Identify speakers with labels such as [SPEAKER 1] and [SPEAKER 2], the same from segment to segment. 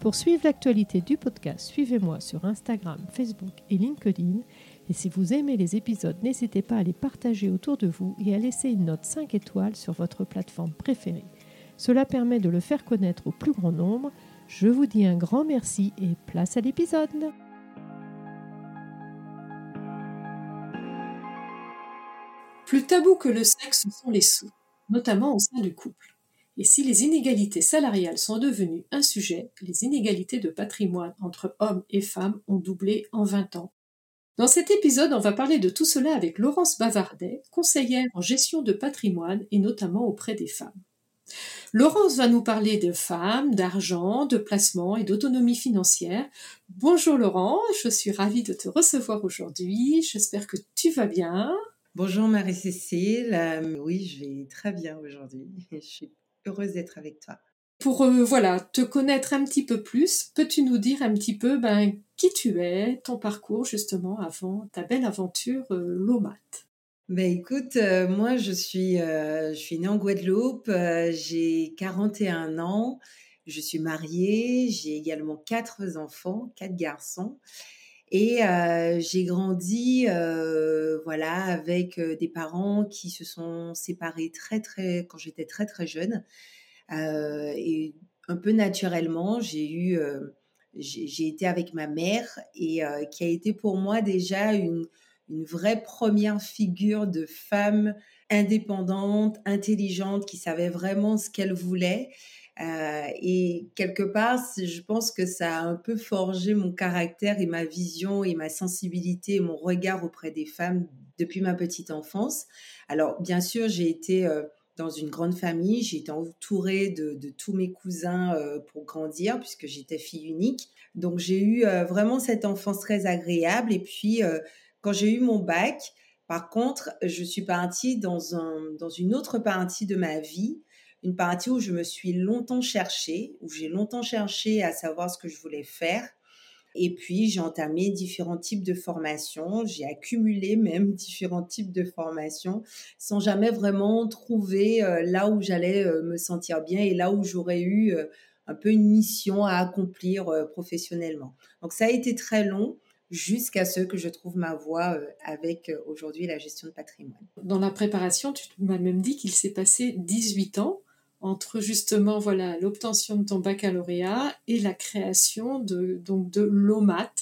[SPEAKER 1] Pour suivre l'actualité du podcast, suivez-moi sur Instagram, Facebook et LinkedIn. Et si vous aimez les épisodes, n'hésitez pas à les partager autour de vous et à laisser une note 5 étoiles sur votre plateforme préférée. Cela permet de le faire connaître au plus grand nombre. Je vous dis un grand merci et place à l'épisode.
[SPEAKER 2] Plus tabou que le sexe sont les sous, notamment au sein du couple. Et si les inégalités salariales sont devenues un sujet, les inégalités de patrimoine entre hommes et femmes ont doublé en 20 ans. Dans cet épisode, on va parler de tout cela avec Laurence Bavardet, conseillère en gestion de patrimoine et notamment auprès des femmes. Laurence va nous parler de femmes, d'argent, de placement et d'autonomie financière. Bonjour Laurent, je suis ravie de te recevoir aujourd'hui. J'espère que tu vas bien.
[SPEAKER 3] Bonjour Marie-Cécile. Euh, oui, je vais très bien aujourd'hui. Je suis heureuse d'être avec toi.
[SPEAKER 2] Pour euh, voilà, te connaître un petit peu plus, peux-tu nous dire un petit peu ben, qui tu es, ton parcours justement avant ta belle aventure euh, Lomat?
[SPEAKER 3] Ben écoute, euh, moi je suis, je suis née en Guadeloupe, j'ai 41 ans, je suis mariée, j'ai également quatre enfants, quatre garçons. Et j'ai grandi, voilà, avec des parents qui se sont séparés très très quand j'étais très très jeune. et un peu naturellement, j'ai eu, j'ai été avec ma mère et qui a été pour moi déjà une, une vraie première figure de femme indépendante, intelligente, qui savait vraiment ce qu'elle voulait euh, et quelque part, je pense que ça a un peu forgé mon caractère et ma vision et ma sensibilité et mon regard auprès des femmes depuis ma petite enfance. Alors, bien sûr, j'ai été euh, dans une grande famille, j'ai été entourée de, tous mes cousins euh, pour grandir, puisque j'étais fille unique. Donc, j'ai eu vraiment cette enfance très agréable. Et puis, quand j'ai eu mon bac, par contre, je suis partie dans, un, dans une autre partie de ma vie une partie où je me suis longtemps cherchée, où j'ai longtemps cherché à savoir ce que je voulais faire. Et puis, j'ai entamé différents types de formations, j'ai accumulé même différents types de formations sans jamais vraiment trouver euh, là où j'allais euh, me sentir bien et là où j'aurais eu euh, un peu une mission à accomplir professionnellement. Donc, ça a été très long jusqu'à ce que je trouve ma voie avec aujourd'hui la gestion de patrimoine.
[SPEAKER 2] Dans la préparation, tu m'as même dit qu'il s'est passé 18 ans entre justement voilà l'obtention de ton baccalauréat et la création de donc de l'OMAT,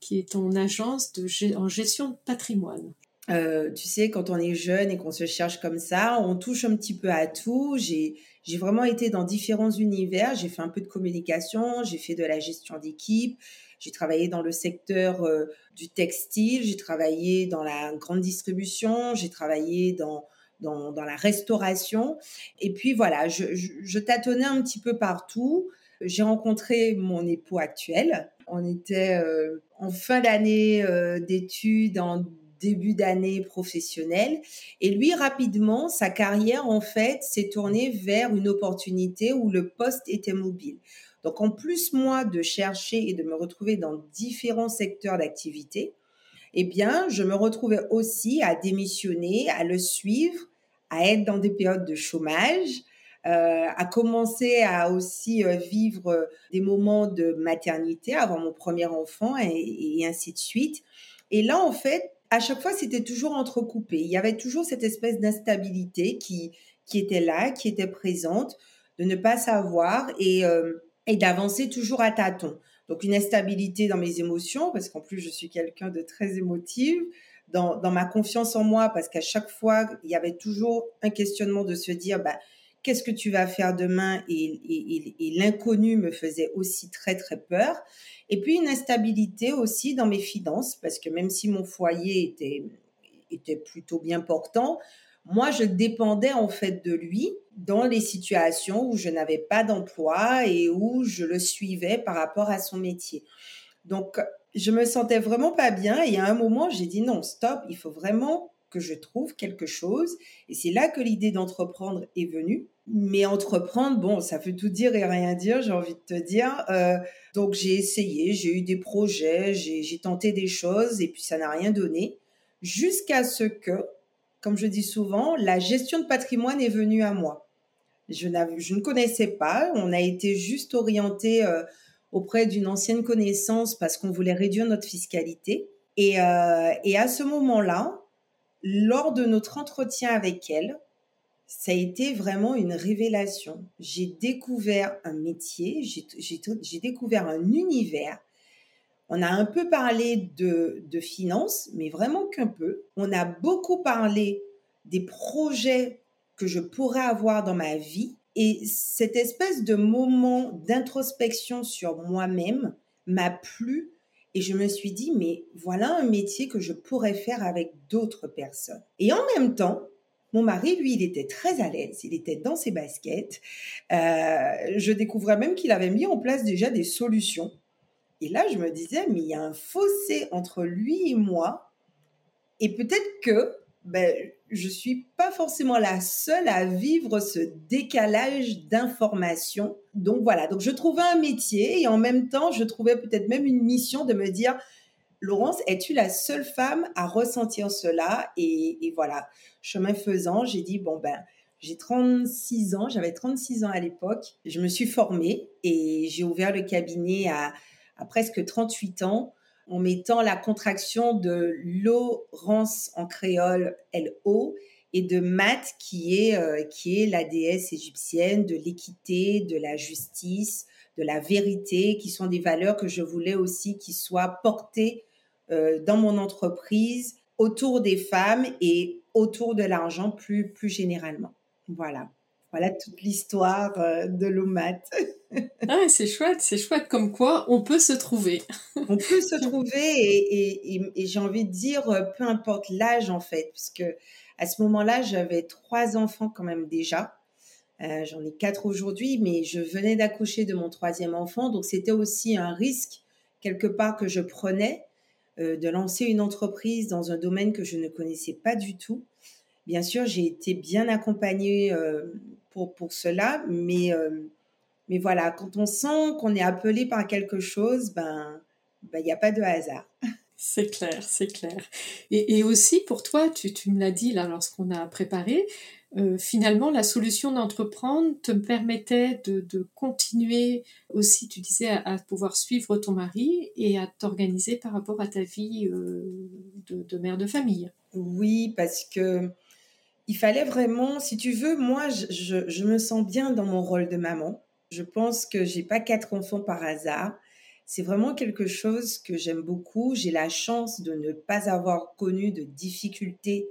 [SPEAKER 2] qui est ton agence en gestion de patrimoine.
[SPEAKER 3] Euh, tu sais, quand on est jeune et qu'on se cherche comme ça, on touche un petit peu à tout. J'ai j'ai vraiment été dans différents univers. J'ai fait un peu de communication, j'ai fait de la gestion d'équipe, j'ai travaillé dans le secteur euh, du textile, j'ai travaillé dans la grande distribution, j'ai travaillé dans dans, la restauration. Et puis voilà, je, tâtonnais un petit peu partout. J'ai rencontré mon époux actuel. On était euh, en fin d'année euh, d'études, en début d'année professionnelle. Et lui, rapidement, sa carrière, en fait, s'est tournée vers une opportunité où le poste était mobile. Donc, en plus, moi, de chercher et de me retrouver dans différents secteurs d'activité, eh bien, je me retrouvais aussi à démissionner, à le suivre, à être dans des périodes de chômage, euh, à commencer à aussi euh, vivre euh, des moments de maternité avant mon premier enfant et, ainsi de suite. Et là, en fait, à chaque fois, c'était toujours entrecoupé. Il y avait toujours cette espèce d'instabilité qui, qui était là, qui était présente, de ne pas savoir et, et d'avancer toujours à tâtons. Donc une instabilité dans mes émotions, parce qu'en plus je suis quelqu'un de très émotive, dans, ma confiance en moi, parce qu'à chaque fois, il y avait toujours un questionnement de se dire, bah, qu'est-ce que tu vas faire demain? Et, l'inconnu me faisait aussi très, très peur. Et puis une instabilité aussi dans mes finances, parce que même si mon foyer était, était plutôt bien portant, moi, je dépendais en fait de lui dans les situations où je n'avais pas d'emploi et où je le suivais par rapport à son métier. Donc, je me sentais vraiment pas bien. Et à un moment, j'ai dit non, stop, il faut vraiment que je trouve quelque chose. Et c'est là que l'idée d'entreprendre est venue. Mais entreprendre, bon, ça veut tout dire et rien dire, j'ai envie de te dire. Euh, donc j'ai essayé, j'ai eu des projets, j'ai tenté des choses et puis ça n'a rien donné. Jusqu'à ce que, comme je dis souvent, la gestion de patrimoine est venue à moi. Je, ne connaissais pas, on a été juste orienté euh, auprès d'une ancienne connaissance parce qu'on voulait réduire notre fiscalité. Et, euh, et à ce moment-là, lors de notre entretien avec elle, ça a été vraiment une révélation. J'ai découvert un métier, j'ai découvert un univers. On a un peu parlé de, de finances, mais vraiment qu'un peu. On a beaucoup parlé des projets que je pourrais avoir dans ma vie. Et cette espèce de moment d'introspection sur moi-même m'a plu et je me suis dit, mais voilà un métier que je pourrais faire avec d'autres personnes. Et en même temps, mon mari, lui, il était très à l'aise, il était dans ses baskets. Euh, je découvrais même qu'il avait mis en place déjà des solutions. Et là, je me disais, mais il y a un fossé entre lui et moi. Et peut-être que ben, je suis pas forcément la seule à vivre ce décalage d'informations. Donc voilà, donc je trouvais un métier et en même temps, je trouvais peut-être même une mission de me dire, Laurence, es-tu la seule femme à ressentir cela? Et, et, voilà, chemin faisant, j'ai dit, bon ben, j'ai 36 ans, j'avais 36 ans à l'époque, je me suis formée et j'ai ouvert le cabinet à, à presque 38 ans en mettant la contraction de Laurence en créole L-O et de Mat qui est, euh, qui est la déesse égyptienne de l'équité, de la justice, de la vérité, qui sont des valeurs que je voulais aussi qui soient portées euh, dans mon entreprise autour des femmes et autour de l'argent plus, plus généralement. Voilà. Voilà toute l'histoire euh, de l'OMAT.
[SPEAKER 2] ah, c'est chouette, c'est chouette comme quoi on peut se trouver.
[SPEAKER 3] on peut se trouver et, et, et, j'ai envie de dire, euh, peu importe l'âge en fait, puisque à ce moment-là, j'avais trois enfants quand même déjà. Euh, J'en ai quatre aujourd'hui, mais je venais d'accoucher de mon troisième enfant, donc c'était aussi un risque quelque part que je prenais euh, de lancer une entreprise dans un domaine que je ne connaissais pas du tout. Bien sûr, j'ai été bien accompagnée euh, pour, pour cela, mais, euh, mais voilà, quand on sent qu'on est appelé par quelque chose, ben il ben, n'y a pas de hasard.
[SPEAKER 2] C'est clair, c'est clair. Et, et, aussi pour toi, tu, tu me l'as dit là lorsqu'on a préparé, euh, finalement la solution d'entreprendre te permettait de, de, continuer aussi, tu disais, à, à, pouvoir suivre ton mari et à t'organiser par rapport à ta vie euh, de, de, mère de famille.
[SPEAKER 3] Oui, parce que il fallait vraiment, si tu veux, moi, je, me sens bien dans mon rôle de maman. Je pense que j'ai pas quatre enfants par hasard. C'est vraiment quelque chose que j'aime beaucoup. J'ai la chance de ne pas avoir connu de difficultés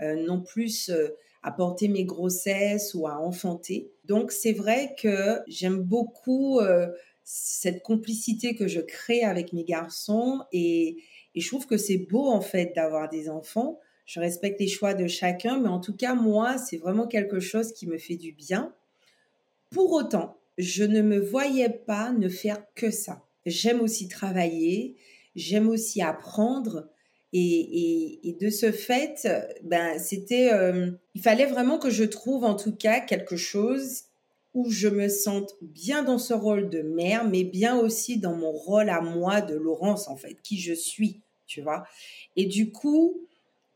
[SPEAKER 3] euh, non plus euh, à porter mes grossesses ou à enfanter. Donc c'est vrai que j'aime beaucoup euh, cette complicité que je crée avec mes garçons et je trouve que c'est beau en fait d'avoir des enfants je respecte les choix de chacun, mais en tout cas, moi, c'est vraiment quelque chose qui me fait du bien. Pour autant, je ne me voyais pas ne faire que ça. J'aime aussi travailler, j'aime aussi apprendre. Et, et, de ce fait, ben, c'était, euh, il fallait vraiment que je trouve en tout cas quelque chose où je me sente bien dans ce rôle de mère, mais bien aussi dans mon rôle à moi de Laurence, en fait, qui je suis, tu vois. Et du coup,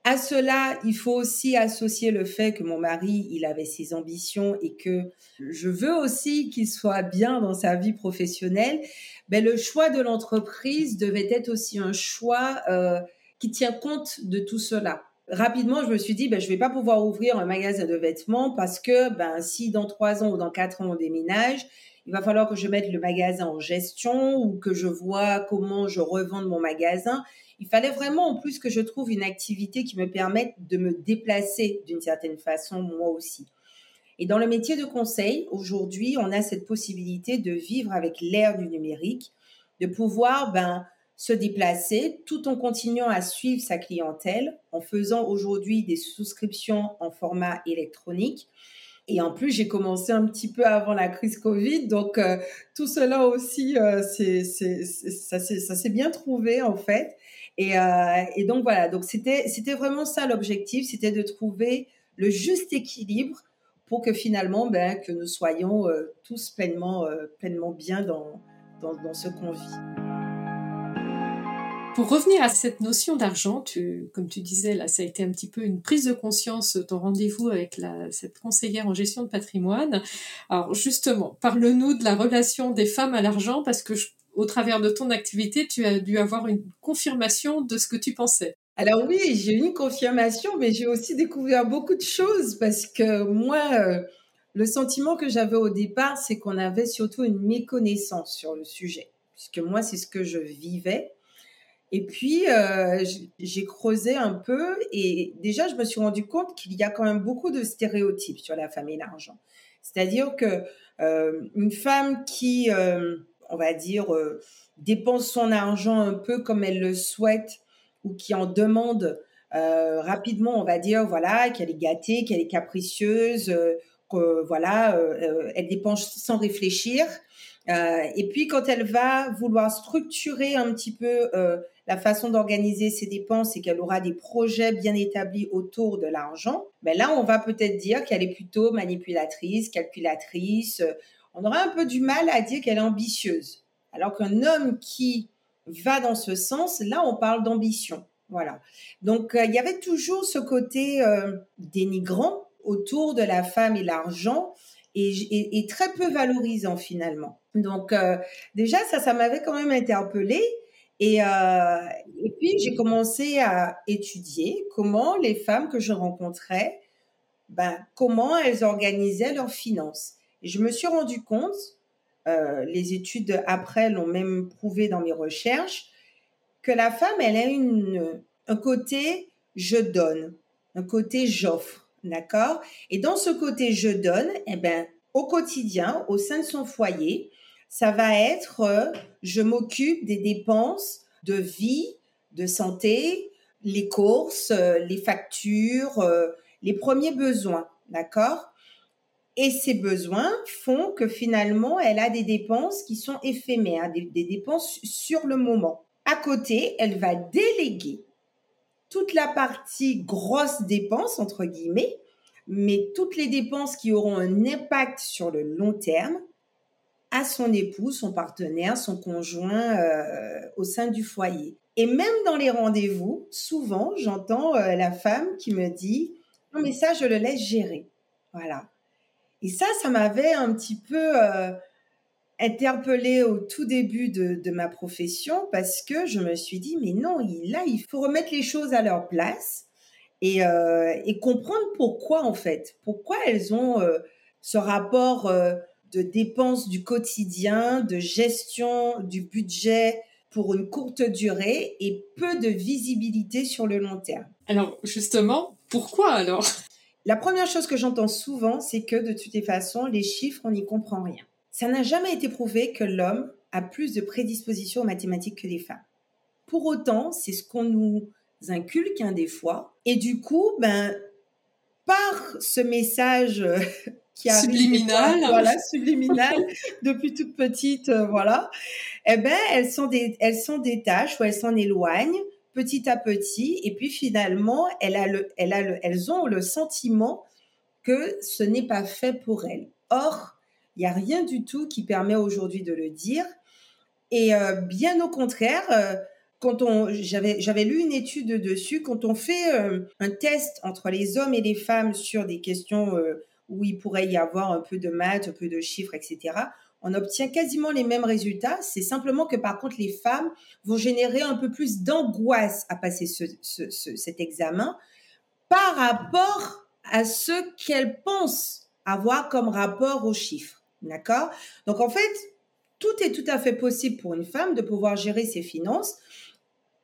[SPEAKER 3] à cela, il faut aussi associer le fait que mon mari, il avait ses ambitions et que je veux aussi qu'il soit bien dans sa vie professionnelle. Ben, le choix de l'entreprise devait être aussi un choix euh, qui tient compte de tout cela. Rapidement, je me suis dit, ben, je vais pas pouvoir ouvrir un magasin de vêtements parce que ben, si dans trois ans ou dans quatre ans on déménage, il va falloir que je mette le magasin en gestion ou que je vois comment je revends mon magasin il fallait vraiment en plus que je trouve une activité qui me permette de me déplacer d'une certaine façon moi aussi. Et dans le métier de conseil, aujourd'hui, on a cette possibilité de vivre avec l'ère du numérique, de pouvoir ben, se déplacer tout en continuant à suivre sa clientèle, en faisant aujourd'hui des souscriptions en format électronique. Et en plus, j'ai commencé un petit peu avant la crise Covid, donc euh, tout cela aussi, euh, c'est, ça, s'est bien trouvé en fait. Et, euh, et donc voilà, donc c'était, c'était vraiment ça l'objectif, c'était de trouver le juste équilibre pour que finalement, ben, que nous soyons tous pleinement, pleinement bien dans, dans, ce qu'on vit.
[SPEAKER 2] Pour revenir à cette notion d'argent, comme tu disais, là, ça a été un petit peu une prise de conscience, ton rendez-vous avec la, cette conseillère en gestion de patrimoine. Alors justement, parle-nous de la relation des femmes à l'argent, parce que au travers de ton activité, tu as dû avoir une confirmation de ce que tu pensais.
[SPEAKER 3] Alors oui, j'ai eu une confirmation, mais j'ai aussi découvert beaucoup de choses, parce que moi, euh, le sentiment que j'avais au départ, c'est qu'on avait surtout une méconnaissance sur le sujet, puisque moi, c'est ce que je vivais. Et puis, euh, j'ai creusé un peu et déjà, je me suis rendu compte qu'il y a quand même beaucoup de stéréotypes sur la femme et l'argent. C'est-à-dire que euh, une femme qui, on va dire, euh, dépense son argent un peu comme elle le souhaite ou qui en demande euh, rapidement, on va dire, voilà, qu'elle est gâtée, qu'elle est capricieuse, que voilà, elle dépense sans réfléchir. et puis, quand elle va vouloir structurer un petit peu la façon d'organiser ses dépenses et qu'elle aura des projets bien établis autour de l'argent, ben là, on va peut-être dire qu'elle est plutôt manipulatrice, calculatrice. On aura un peu du mal à dire qu'elle est ambitieuse. Alors qu'un homme qui va dans ce sens, là, on parle d'ambition. Voilà. Donc, euh, il y avait toujours ce côté euh, dénigrant autour de la femme et l'argent et, très peu valorisant finalement. Donc, euh, déjà, ça, ça m'avait quand même interpellée. Et, et puis, j'ai commencé à étudier comment les femmes que je rencontrais, ben, comment elles organisaient leurs finances. Je me suis rendu compte, euh, les études après l'ont même prouvé dans mes recherches, que la femme, elle a un côté je donne, un côté j'offre, d'accord? Et dans ce côté je donne, eh ben, au quotidien, au sein de son foyer, ça va être euh, je m'occupe des dépenses de vie, de santé, les courses, euh, les factures, les premiers besoins, d'accord? Et ces besoins font que finalement, elle a des dépenses qui sont éphémères, des, dépenses sur le moment. À côté, elle va déléguer toute la partie grosse dépenses, entre guillemets, mais toutes les dépenses qui auront un impact sur le long terme, à son époux, son partenaire, son conjoint euh, au sein du foyer. Et même dans les rendez-vous, souvent, j'entends euh, la femme qui me dit non mais ça je le laisse gérer. Voilà. Et ça, ça m'avait un petit peu euh, interpellée au tout début de, de, ma profession parce que je me suis dit mais non, il, là il faut remettre les choses à leur place et, euh, et comprendre pourquoi en fait, pourquoi elles ont euh, ce rapport euh, de dépenses du quotidien, de gestion du budget pour une courte durée et peu de visibilité sur le long terme.
[SPEAKER 2] Alors justement, pourquoi alors?
[SPEAKER 3] La première chose que j'entends souvent, c'est que de toutes les façons, les chiffres, on n'y comprend rien. Ça n'a jamais été prouvé que l'homme a plus de prédisposition aux mathématiques que les femmes. Pour autant, c'est ce qu'on nous inculque hein, des fois. Et du coup, ben, par ce message
[SPEAKER 2] qui subliminal,
[SPEAKER 3] voilà, subliminal depuis toute petite, euh, voilà. Eh ben, elles sont des, elles sont des tâches où elles s'en éloignent petit à petit, et puis finalement, elles ont le sentiment que ce n'est pas fait pour elles. Or, il y a rien du tout qui permet aujourd'hui de le dire, et euh, bien au contraire. Euh, quand on, j'avais, j'avais lu une étude dessus, quand on fait un test entre les hommes et les femmes sur des questions où il pourrait y avoir un peu de maths, un peu de chiffres, etc., on obtient quasiment les mêmes résultats. C'est simplement que par contre, les femmes vont générer un peu plus d'angoisse à passer cet examen par rapport à ce qu'elles pensent avoir comme rapport aux chiffres. D'accord? Donc en fait, tout est tout à fait possible pour une femme de pouvoir gérer ses finances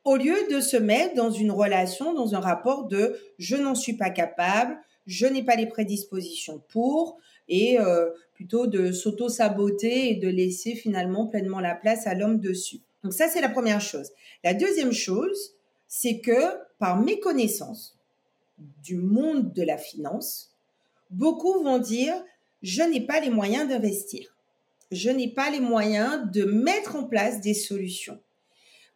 [SPEAKER 3] au lieu de se mettre dans une relation, dans un rapport de je n'en suis pas capable, je n'ai pas les prédispositions pour, et euh, plutôt de s'auto-saboter et de laisser finalement pleinement la place à l'homme dessus. Donc ça, c'est la première chose. La deuxième chose, c'est que par méconnaissance du monde de la finance, beaucoup vont dire, je n'ai pas les moyens d'investir. Je n'ai pas les moyens de mettre en place des solutions.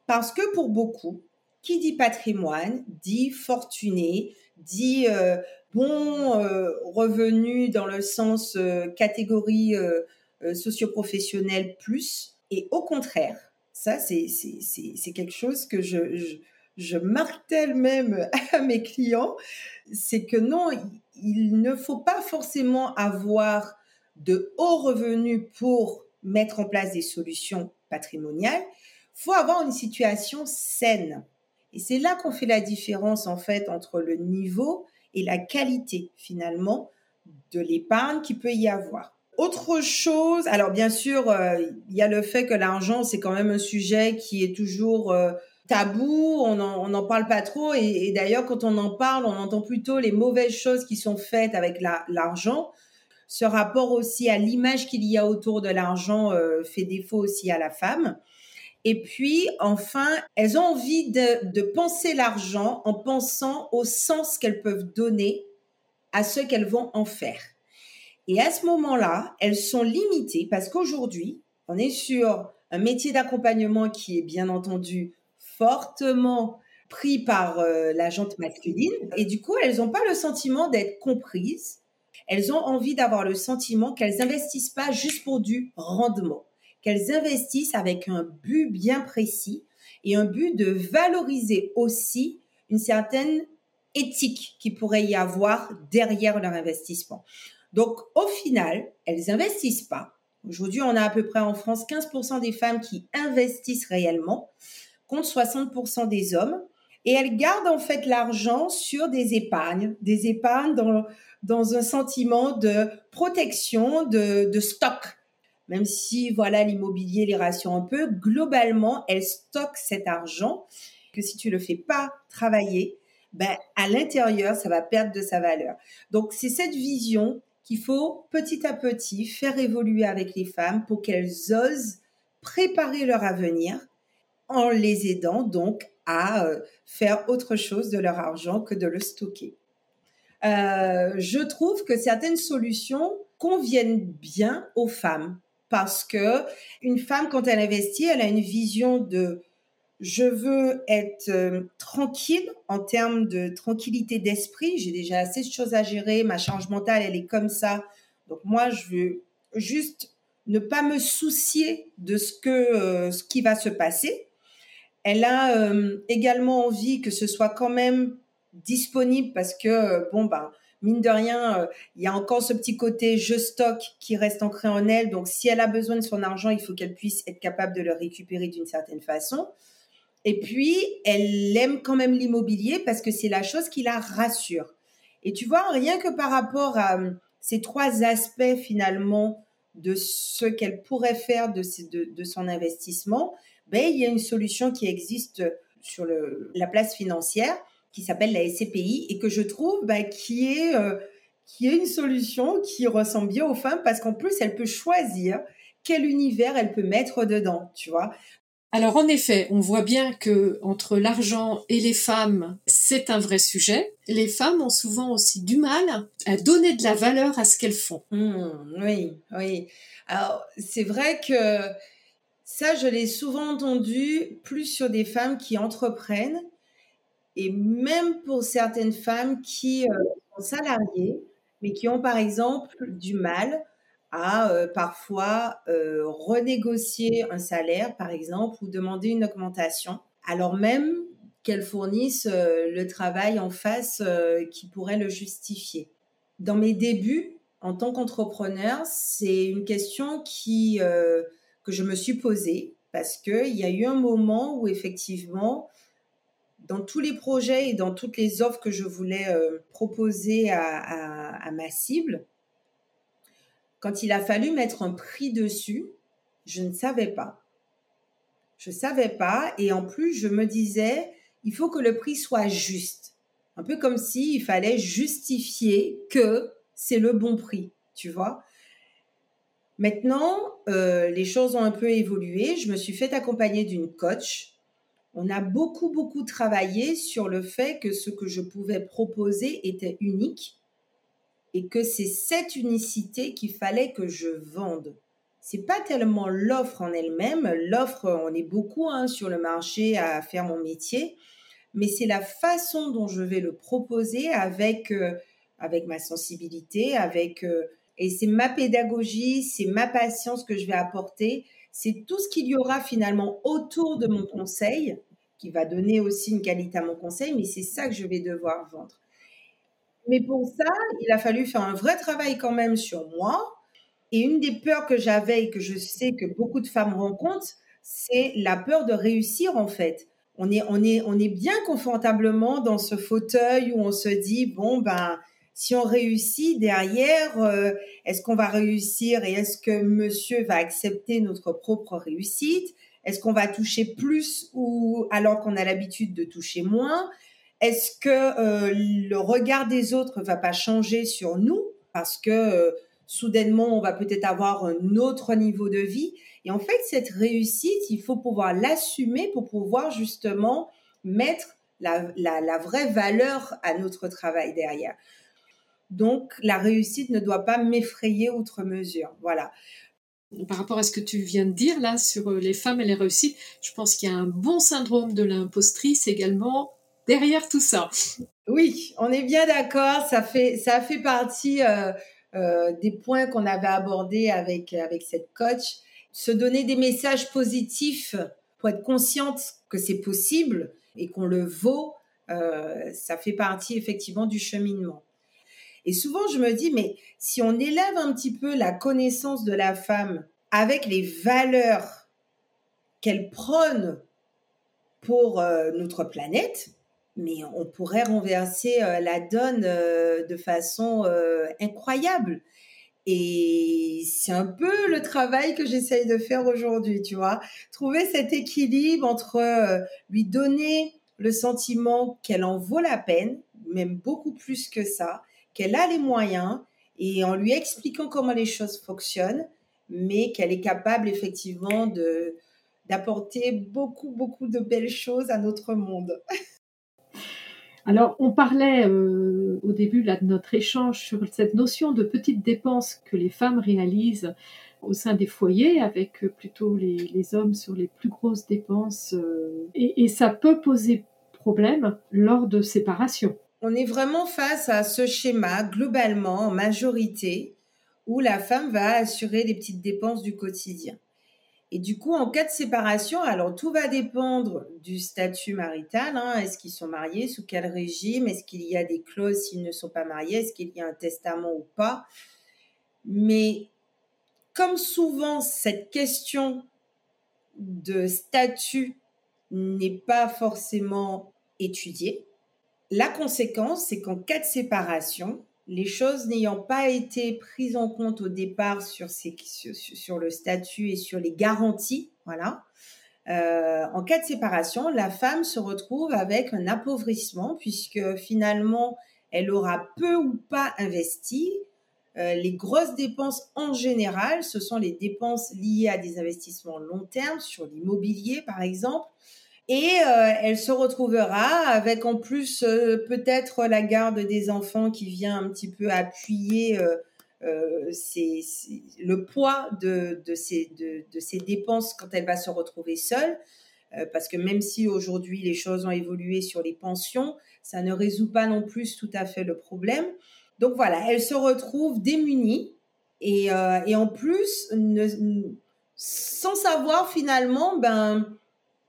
[SPEAKER 3] Parce que pour beaucoup, qui dit patrimoine dit fortuné, dit euh, bon euh, revenu dans le sens euh, catégorie socioprofessionnelle plus. Et au contraire, ça c'est quelque chose que je, je, martèle même à mes clients, c'est que non, il ne faut pas forcément avoir de hauts revenus pour mettre en place des solutions patrimoniales. Faut avoir une situation saine. Et c'est là qu'on fait la différence en fait entre le niveau et la qualité finalement de l'épargne qui peut y avoir. Autre chose, alors bien sûr, euh, il y a le fait que l'argent, c'est quand même un sujet qui est toujours euh, tabou, on n'en parle pas trop, et, d'ailleurs, quand on en parle, on entend plutôt les mauvaises choses qui sont faites avec l'argent. Ce rapport aussi à l'image qu'il y a autour de l'argent euh, fait défaut aussi à la femme. Et puis, enfin, elles ont envie de, penser l'argent en pensant au sens qu'elles peuvent donner à ce qu'elles vont en faire. Et à ce moment-là, elles sont limitées parce qu'aujourd'hui, on est sur un métier d'accompagnement qui est bien entendu fortement pris par euh, la jante masculine. Et du coup, elles n'ont pas le sentiment d'être comprises. Elles ont envie d'avoir le sentiment qu'elles investissent pas juste pour du rendement qu'elles investissent avec un but bien précis et un but de valoriser aussi une certaine éthique qui pourrait y avoir derrière leur investissement. Donc, au final, elles investissent pas. Aujourd'hui, on a à peu près en France 15% des femmes qui investissent réellement, contre 60% des hommes. Et elles gardent en fait l'argent sur des épargnes, des épargnes dans, dans un sentiment de protection, de, de stock même si voilà l'immobilier les rassure un peu, globalement, elles stockent cet argent que si tu le fais pas travailler, ben à l'intérieur, ça va perdre de sa valeur. Donc c'est cette vision qu'il faut petit à petit faire évoluer avec les femmes pour qu'elles osent préparer leur avenir en les aidant donc à euh, faire autre chose de leur argent que de le stocker. Euh, je trouve que certaines solutions conviennent bien aux femmes parce que une femme quand elle investit, elle a une vision de je veux être euh, tranquille en termes de tranquillité d'esprit. J'ai déjà assez de choses à gérer. Ma charge mentale, elle est comme ça. Donc moi, je veux juste ne pas me soucier de ce que euh, ce qui va se passer. Elle a euh, également envie que ce soit quand même disponible parce que bon ben mine de rien, euh, il y a encore ce petit côté je stocke qui reste ancré en elle. Donc, si elle a besoin de son argent, il faut qu'elle puisse être capable de le récupérer d'une certaine façon. Et puis, elle aime quand même l'immobilier parce que c'est la chose qui la rassure. Et tu vois, rien que par rapport à euh, ces trois aspects finalement de ce qu'elle pourrait faire de, son investissement, ben, il y a une solution qui existe sur la place financière qui s'appelle la SCPI et que je trouve bah, qui est euh, qui est une solution qui ressemble bien aux femmes parce qu'en plus elle peut choisir quel univers elle peut mettre dedans, tu vois.
[SPEAKER 2] Alors en effet, on voit bien que entre l'argent et les femmes, c'est un vrai sujet. Les femmes ont souvent aussi du mal à donner de la valeur à ce qu'elles font.
[SPEAKER 3] Mmh, oui, oui. Alors c'est vrai que ça, je l'ai souvent entendu plus sur des femmes qui entreprennent et même pour certaines femmes qui euh, sont salariées, mais qui ont par exemple du mal à euh, parfois euh, renégocier un salaire, par exemple, ou demander une augmentation, alors même qu'elles fournissent le travail en face qui pourrait le justifier. Dans mes débuts, en tant qu'entrepreneur, c'est une question qui, que je me suis posée parce qu'il y a eu un moment où effectivement, dans tous les projets et dans toutes les offres que je voulais euh, proposer à, ma cible, quand il a fallu mettre un prix dessus, je ne savais pas. Je ne savais pas et en plus je me disais, il faut que le prix soit juste. Un peu comme s'il fallait justifier que c'est le bon prix, tu vois. Maintenant, euh, les choses ont un peu évolué. Je me suis fait accompagner d'une coach on a beaucoup, beaucoup travaillé sur le fait que ce que je pouvais proposer était unique et que c'est cette unicité qu'il fallait que je vende. C'est pas tellement l'offre en elle-même. L'offre, on est beaucoup hein, sur le marché à faire mon métier, mais c'est la façon dont je vais le proposer avec euh, avec ma sensibilité, avec euh, et c'est ma pédagogie, c'est ma patience que je vais apporter, c'est tout ce qu'il y aura finalement autour de mon conseil qui va donner aussi une qualité à mon conseil, mais c'est ça que je vais devoir vendre. Mais pour ça, il a fallu faire un vrai travail quand même sur moi. Et une des peurs que j'avais et que je sais que beaucoup de femmes rencontrent, c'est la peur de réussir en fait. On est, bien confortablement dans ce fauteuil où on se dit bon ben si on réussit derrière, euh, est-ce qu'on va réussir et est-ce que monsieur va accepter notre propre réussite? Est-ce qu'on va toucher plus ou alors qu'on a l'habitude de toucher moins? Est-ce que euh, le regard des autres va pas changer sur nous? Parce que euh, soudainement on va peut-être avoir un autre niveau de vie. Et en fait, cette réussite, il faut pouvoir l'assumer pour pouvoir justement mettre la, la vraie valeur à notre travail derrière. Donc, la réussite ne doit pas m'effrayer outre mesure. Voilà.
[SPEAKER 2] Par rapport à ce que tu viens de dire là sur euh, les femmes et les réussites, je pense qu'il y a un bon syndrome de l'impostrice également derrière tout ça.
[SPEAKER 3] Oui, on est bien d'accord. Ça fait, ça fait partie euh, euh, des points qu'on avait abordés avec, avec cette coach. Se donner des messages positifs pour être consciente que c'est possible et qu'on le vaut, ça fait partie effectivement du cheminement. Et souvent, je me dis, mais si on élève un petit peu la connaissance de la femme avec les valeurs qu'elle prône pour euh, notre planète, mais on pourrait renverser euh, la donne euh, de façon incroyable. Et c'est un peu le travail que j'essaye de faire aujourd'hui, tu vois. Trouver cet équilibre entre lui donner le sentiment qu'elle en vaut la peine, même beaucoup plus que ça, qu'elle a les moyens et en lui expliquant comment les choses fonctionnent, mais qu'elle est capable effectivement de d'apporter beaucoup beaucoup de belles choses à notre monde.
[SPEAKER 2] Alors, on parlait euh, au début de notre échange sur cette notion de petites dépenses que les femmes réalisent au sein des foyers, avec plutôt les, hommes sur les plus grosses dépenses. Euh, et, ça peut poser problème lors de séparation
[SPEAKER 3] on est vraiment face à ce schéma globalement en majorité où la femme va assurer les petites dépenses du quotidien. Et du coup, en cas de séparation, alors tout va dépendre du statut marital. Hein. Est-ce qu'ils sont mariés Sous quel régime? Est-ce qu'il y a des clauses s'ils ne sont pas mariés? Est-ce qu'il y a un testament ou pas? Mais comme souvent, cette question de statut n'est pas forcément étudiée, la conséquence, c'est qu'en cas de séparation, les choses n'ayant pas été prises en compte au départ sur, le statut et sur les garanties, voilà, euh, en cas de séparation, la femme se retrouve avec un appauvrissement puisque finalement, elle aura peu ou pas investi. Euh, les grosses dépenses en général, ce sont les dépenses liées à des investissements long terme sur l'immobilier, par exemple, et euh, elle se retrouvera avec en plus euh, peut-être la garde des enfants qui vient un petit peu appuyer euh, le poids de, de, ces dépenses quand elle va se retrouver seule. parce que même si aujourd'hui les choses ont évolué sur les pensions, ça ne résout pas non plus tout à fait le problème. Donc voilà, elle se retrouve démunie et, en plus, sans savoir finalement, ben,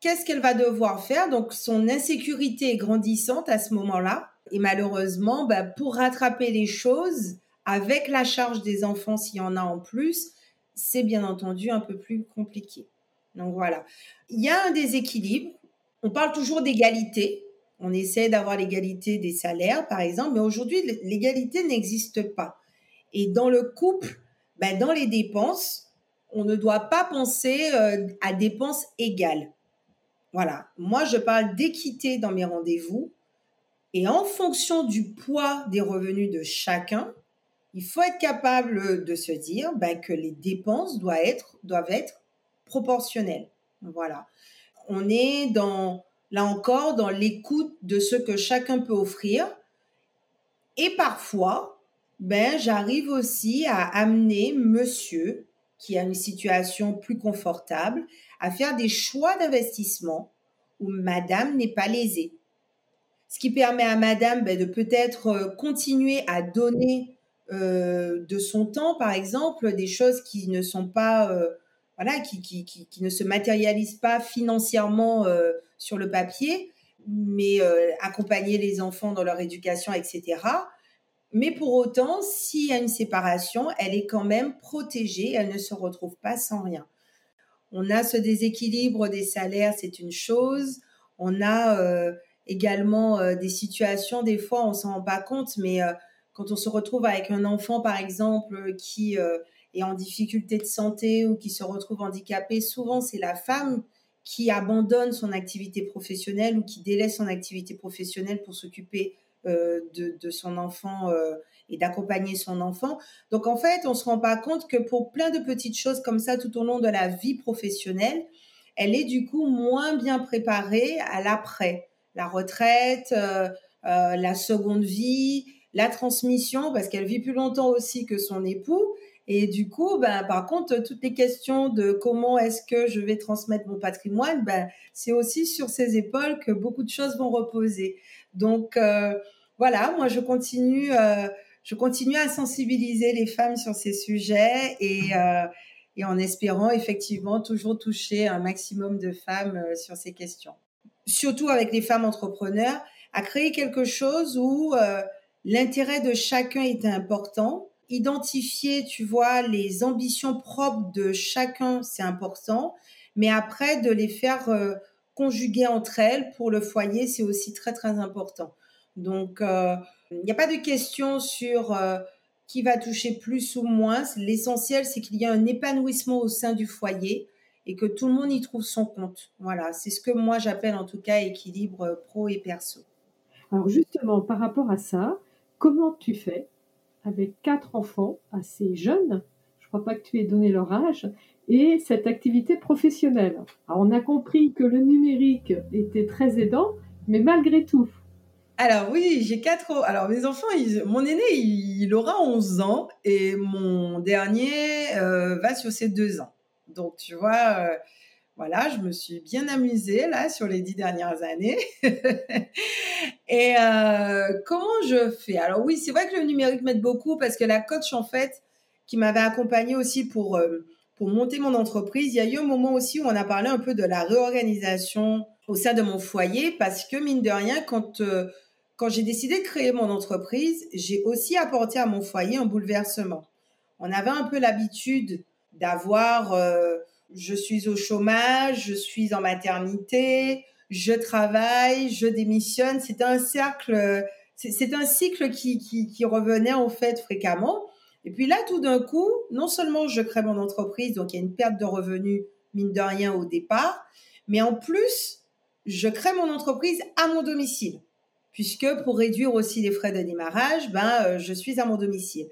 [SPEAKER 3] qu'est-ce qu'elle va devoir faire? Donc son insécurité est grandissante à ce moment-là. Et malheureusement, bah, pour rattraper les choses, avec la charge des enfants s'il y en a en plus, c'est bien entendu un peu plus compliqué. Donc voilà. Il y a un déséquilibre. On parle toujours d'égalité. On essaie d'avoir l'égalité des salaires, par exemple, mais aujourd'hui, l'égalité n'existe pas. Et dans le couple, bah, dans les dépenses, on ne doit pas penser euh, à dépenses égales. Voilà, moi je parle d'équité dans mes rendez-vous et en fonction du poids des revenus de chacun, il faut être capable de se dire ben, que les dépenses doivent être, proportionnelles. Voilà. On est là encore, dans l'écoute de ce que chacun peut offrir. Et parfois, ben, j'arrive aussi à amener monsieur, qui a une situation plus confortable, à faire des choix d'investissement où madame n'est pas lésée. Ce qui permet à madame ben, de peut-être euh, continuer à donner euh, de son temps, par exemple, des choses qui ne sont pas, euh, voilà, qui, qui, qui, qui, ne se matérialisent pas financièrement sur le papier, mais accompagner les enfants dans leur éducation, etc. Mais pour autant, s'il y a une séparation, elle est quand même protégée, elle ne se retrouve pas sans rien. On a ce déséquilibre des salaires, c'est une chose. On a euh, également euh, des situations, des fois on s'en rend pas compte, mais euh, quand on se retrouve avec un enfant, par exemple, qui est en difficulté de santé ou qui se retrouve handicapé, souvent c'est la femme qui abandonne son activité professionnelle ou qui délaisse son activité professionnelle pour s'occuper euh, de, son enfant euh, et d'accompagner son enfant. Donc en fait, on se rend pas compte que pour plein de petites choses comme ça tout au long de la vie professionnelle, elle est du coup moins bien préparée à l'après, la retraite, euh, la seconde vie, la transmission, parce qu'elle vit plus longtemps aussi que son époux. Et du coup, ben, par contre, toutes les questions de comment est-ce que je vais transmettre mon patrimoine, ben, c'est aussi sur ses épaules que beaucoup de choses vont reposer. Donc euh, voilà, moi je continue, euh, je continue à sensibiliser les femmes sur ces sujets et, euh, et en espérant effectivement toujours toucher un maximum de femmes sur ces questions. Surtout avec les femmes entrepreneurs, à créer quelque chose où l'intérêt de chacun est important. Identifier, tu vois, les ambitions propres de chacun, c'est important. Mais après, de les faire conjuguer entre elles pour le foyer, c'est aussi très très important. Donc, euh, il n'y a pas de question sur euh, qui va toucher plus ou moins. L'essentiel, c'est qu'il y a un épanouissement au sein du foyer et que tout le monde y trouve son compte. Voilà, c'est ce que moi j'appelle en tout cas équilibre pro et perso.
[SPEAKER 1] Alors justement, par rapport à ça, comment tu fais avec quatre enfants assez jeunes? Je ne crois pas que tu aies donné leur âge et cette activité professionnelle. on a compris que le numérique était très aidant, mais malgré tout.
[SPEAKER 3] Alors oui, j'ai quatre. Alors mes enfants, mon aîné, il, aura 11 ans et mon dernier euh, va sur ses deux ans. Donc tu vois, euh, voilà, je me suis bien amusée là sur les dix dernières années. et euh, comment je fais? Alors oui, c'est vrai que le numérique m'aide beaucoup parce que la coach en fait, qui m'avait accompagnée aussi pour pour monter mon entreprise, il y a eu un moment aussi où on a parlé un peu de la réorganisation au sein de mon foyer parce que mine de rien, quand euh, quand j'ai décidé de créer mon entreprise, j'ai aussi apporté à mon foyer un bouleversement. On avait un peu l'habitude d'avoir, euh, je suis au chômage, je suis en maternité, je travaille, je démissionne. C'est un cercle, c'est un cycle qui, qui revenait en fait fréquemment. Et puis là, tout d'un coup, non seulement je crée mon entreprise, donc il y a une perte de revenus, mine de rien, au départ, mais en plus, je crée mon entreprise à mon domicile. Puisque pour réduire aussi les frais de démarrage, ben, euh, je suis à mon domicile.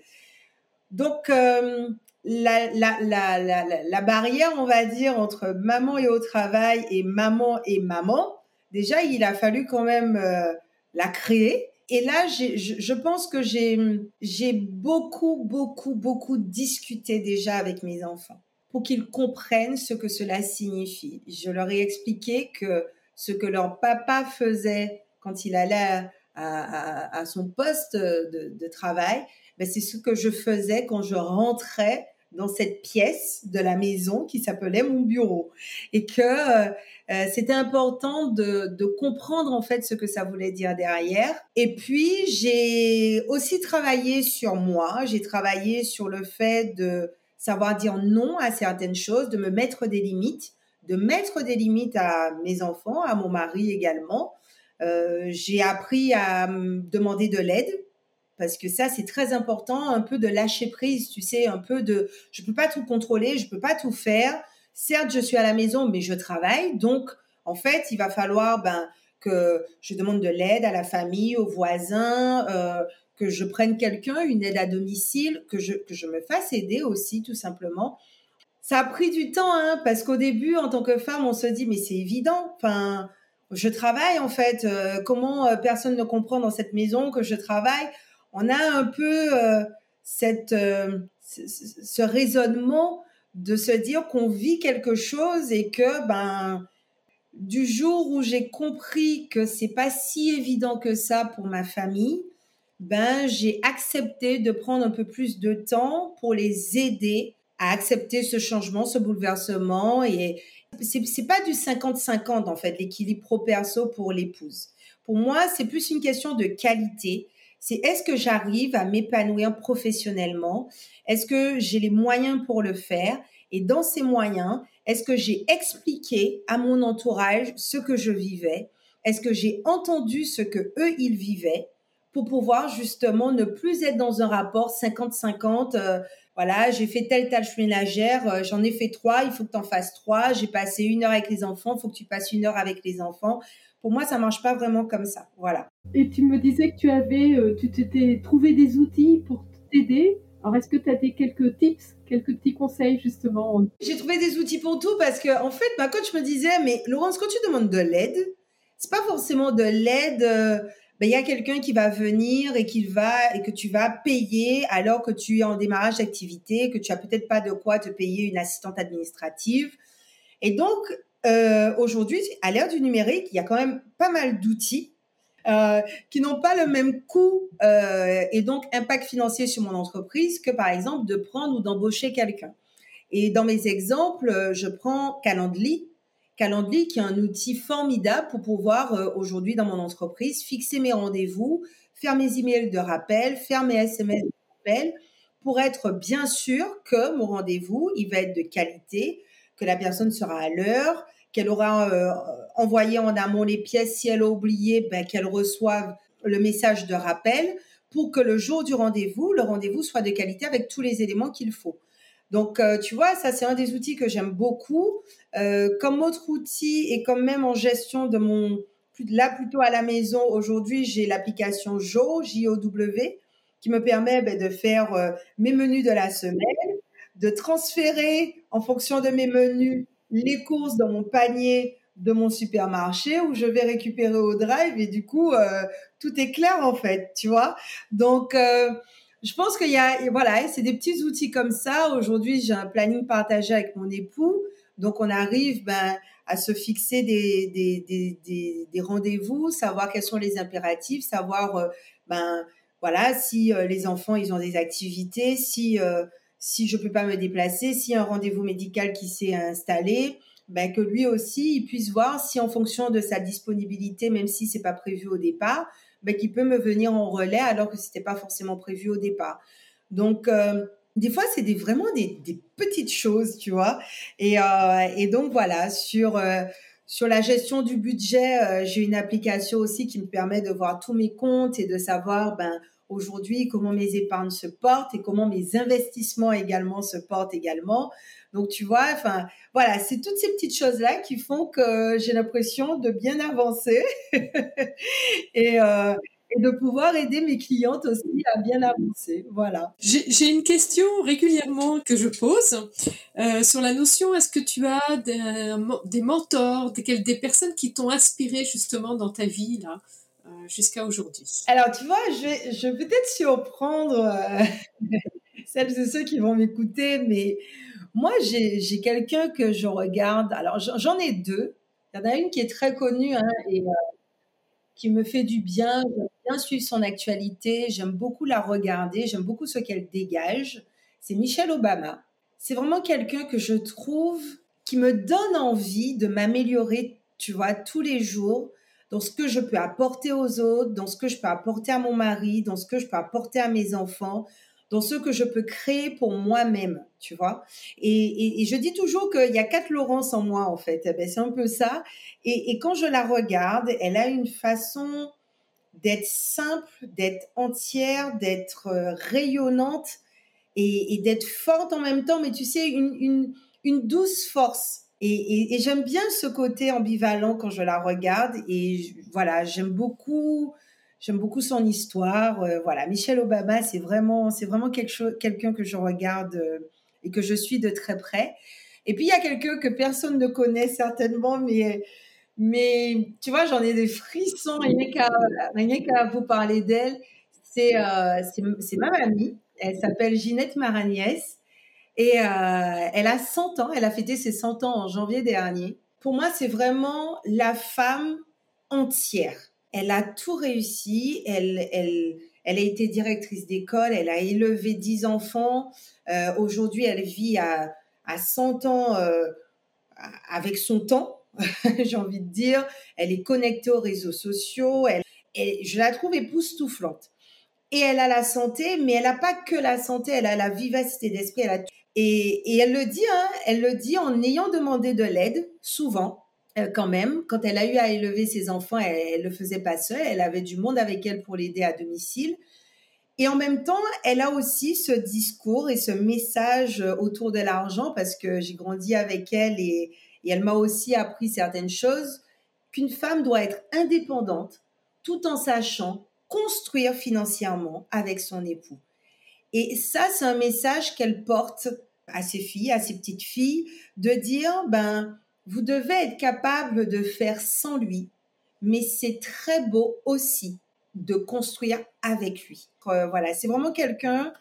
[SPEAKER 3] Donc, euh, la, la, la, la, barrière, on va dire, entre maman et au travail et maman et maman, déjà, il a fallu quand même euh, la créer et là, je, je, pense que j'ai beaucoup, beaucoup, beaucoup discuté déjà avec mes enfants pour qu'ils comprennent ce que cela signifie. Je leur ai expliqué que ce que leur papa faisait quand il allait à, à, son poste de, de travail, ben c'est ce que je faisais quand je rentrais dans cette pièce de la maison qui s'appelait mon bureau et que euh, euh, c'était important de, de, comprendre en fait ce que ça voulait dire derrière. Et puis j'ai aussi travaillé sur moi, j'ai travaillé sur le fait de savoir dire non à certaines choses, de me mettre des limites, de mettre des limites à mes enfants, à mon mari également. Euh, j'ai appris à demander de l'aide parce que ça c'est très important un peu de lâcher prise tu sais un peu de je peux pas tout contrôler je peux pas tout faire certes je suis à la maison mais je travaille donc en fait il va falloir ben que je demande de l'aide à la famille aux voisins euh, que je prenne quelqu'un une aide à domicile que je que je me fasse aider aussi tout simplement ça a pris du temps hein, parce qu'au début en tant que femme on se dit mais c'est évident enfin je travaille en fait. Euh, comment euh, personne ne comprend dans cette maison que je travaille? On a un peu, euh, cette, ce raisonnement de se dire qu'on vit quelque chose et que ben du jour où j'ai compris que c'est pas si évident que ça pour ma famille, ben j'ai accepté de prendre un peu plus de temps pour les aider à accepter ce changement, ce bouleversement et c'est pas du 50-50 en fait l'équilibre pro perso pour l'épouse. Pour moi, c'est plus une question de qualité. C'est est-ce que j'arrive à m'épanouir professionnellement? Est-ce que j'ai les moyens pour le faire? Et dans ces moyens, est-ce que j'ai expliqué à mon entourage ce que je vivais? Est-ce que j'ai entendu ce que eux ils vivaient pour pouvoir justement ne plus être dans un rapport 50-50 euh, voilà, j'ai fait telle tâche ménagère, euh, j'en ai fait trois, il faut que tu en fasses trois, j'ai passé une heure avec les enfants, il faut que tu passes une heure avec les enfants. Pour moi, ça marche pas vraiment comme ça. Voilà.
[SPEAKER 1] Et tu me disais que tu avais, euh, tu t'étais trouvé des outils pour t'aider. Alors, est-ce que tu as des quelques tips, quelques petits conseils justement?
[SPEAKER 3] J'ai trouvé des outils pour tout parce que, en fait, ma coach me disait, mais Laurence, quand tu demandes de l'aide, c'est pas forcément de l'aide. Euh, ben, il y a quelqu'un qui va venir et qui va et que tu vas payer alors que tu es en démarrage d'activité, que tu as peut-être pas de quoi te payer une assistante administrative. Et donc euh, aujourd'hui, à l'ère du numérique, il y a quand même pas mal d'outils euh, qui n'ont pas le même coût euh, et donc impact financier sur mon entreprise que par exemple de prendre ou d'embaucher quelqu'un. Et dans mes exemples, je prends Calendly, Calendly, qui est un outil formidable pour pouvoir aujourd'hui dans mon entreprise fixer mes rendez-vous, faire mes emails de rappel, faire mes SMS de rappel pour être bien sûr que mon rendez-vous, il va être de qualité, que la personne sera à l'heure, qu'elle aura euh, envoyé en amont les pièces. Si elle a oublié, ben, qu'elle reçoive le message de rappel pour que le jour du rendez-vous, le rendez-vous soit de qualité avec tous les éléments qu'il faut. Donc, euh, tu vois, ça, c'est un des outils que j'aime beaucoup. Euh, comme autre outil et comme même en gestion de mon, là plutôt à la maison, aujourd'hui, j'ai l'application Jo, J-O-W, qui me permet ben, de faire mes menus de la semaine, de transférer en fonction de mes menus les courses dans mon panier de mon supermarché où je vais récupérer au drive et du coup, tout est clair en fait, tu vois. Donc, je pense qu'il y a, voilà, c'est des petits outils comme ça. Aujourd'hui, j'ai un planning partagé avec mon époux. Donc, on arrive ben, à se fixer des, des, des, des, rendez-vous, savoir quels sont les impératifs, savoir, euh, ben, voilà, si euh, les enfants, ils ont des activités, si, euh, si je peux pas me déplacer, si un rendez-vous médical qui s'est installé, ben, que lui aussi, il puisse voir si en fonction de sa disponibilité, même si c'est pas prévu au départ, ben, qui peut me venir en relais alors que c'était pas forcément prévu au départ. Donc, euh, des fois, c'est des, vraiment des, petites choses, tu vois. Et, euh, donc, voilà, sur, euh, sur la gestion du budget, j'ai une application aussi qui me permet de voir tous mes comptes et de savoir, ben, aujourd'hui, comment mes épargnes se portent et comment mes investissements également se portent également. Donc, tu vois, enfin, voilà, c'est toutes ces petites choses-là qui font que j'ai l'impression de bien avancer et, euh, et, de pouvoir aider mes clientes aussi à bien avancer. Voilà.
[SPEAKER 2] J'ai une question régulièrement que je pose euh, sur la notion est-ce que tu as des, mentors, des, des personnes qui t'ont inspiré justement dans ta vie là? Jusqu'à aujourd'hui
[SPEAKER 3] Alors, tu vois, je vais, je vais peut-être surprendre euh, celles et ceux qui vont m'écouter, mais moi, j'ai quelqu'un que je regarde. Alors, j'en ai deux. Il y en a une qui est très connue hein, et euh, qui me fait du bien. J'aime bien suivre son actualité. J'aime beaucoup la regarder. J'aime beaucoup ce qu'elle dégage. C'est Michelle Obama. C'est vraiment quelqu'un que je trouve qui me donne envie de m'améliorer, tu vois, tous les jours dans ce que je peux apporter aux autres, dans ce que je peux apporter à mon mari, dans ce que je peux apporter à mes enfants, dans ce que je peux créer pour moi-même, tu vois. Et, je dis toujours qu'il y a quatre Laurence en moi, en fait. Eh ben, c'est un peu ça. Et, quand je la regarde, elle a une façon d'être simple, d'être entière, d'être euh, rayonnante et, d'être forte en même temps, mais tu sais, une douce force. Et, j'aime bien ce côté ambivalent quand je la regarde. Et voilà, j'aime beaucoup J'aime beaucoup son histoire. Euh, voilà, Michelle Obama, c'est vraiment, c'est vraiment quelque chose, quelqu'un que je regarde euh, et que je suis de très près. Et puis il y a quelqu'un que personne ne connaît certainement, mais mais tu vois, j'en ai des frissons rien qu'à qu'à vous parler d'elle. C'est euh, c'est ma mamie. Elle s'appelle Ginette Maragnès. Et elle a 100 ans. Elle a fêté ses 100 ans en janvier dernier. Pour moi, c'est vraiment la femme entière. Elle a tout réussi. Elle, elle, elle a été directrice d'école. Elle a élevé 10 enfants. Aujourd'hui, elle vit à, à 100 ans avec son temps, j'ai envie de dire. Elle est connectée aux réseaux sociaux. Je la trouve époustouflante. Et elle a la santé, mais elle n'a pas que la santé, elle a la vivacité d'esprit. Et, elle le dit, hein, elle le dit en ayant demandé de l'aide, souvent, euh, quand même. Quand elle a eu à élever ses enfants, elle ne le faisait pas seule. Elle avait du monde avec elle pour l'aider à domicile. Et en même temps, elle a aussi ce discours et ce message autour de l'argent parce que j'ai grandi avec elle et, elle m'a aussi appris certaines choses qu'une femme doit être indépendante tout en sachant construire financièrement avec son époux. Et ça, c'est un message qu'elle porte à ses filles, à ses petites filles, de dire, ben, vous devez être capable de faire sans lui, mais c'est très beau aussi de construire avec lui. Euh, voilà, c'est vraiment quelqu'un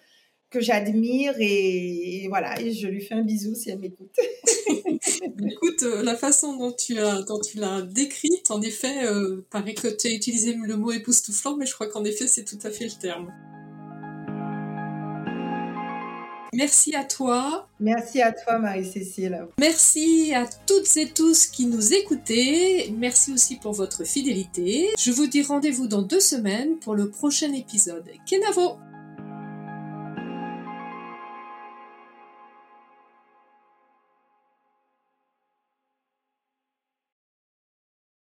[SPEAKER 3] que j'admire et, voilà, je lui fais un bisou si elle m'écoute.
[SPEAKER 2] Écoute, euh, la façon dont tu as, dont tu l'as décrite, en effet, euh, paraît que tu as utilisé le mot époustouflant, mais je crois qu'en effet, c'est tout à fait le terme. Merci à toi.
[SPEAKER 3] Merci à toi, Marie-Cécile.
[SPEAKER 2] Merci à toutes et tous qui nous écoutez. Merci aussi pour votre fidélité. Je vous dis rendez-vous dans deux semaines pour le prochain épisode. Kenavo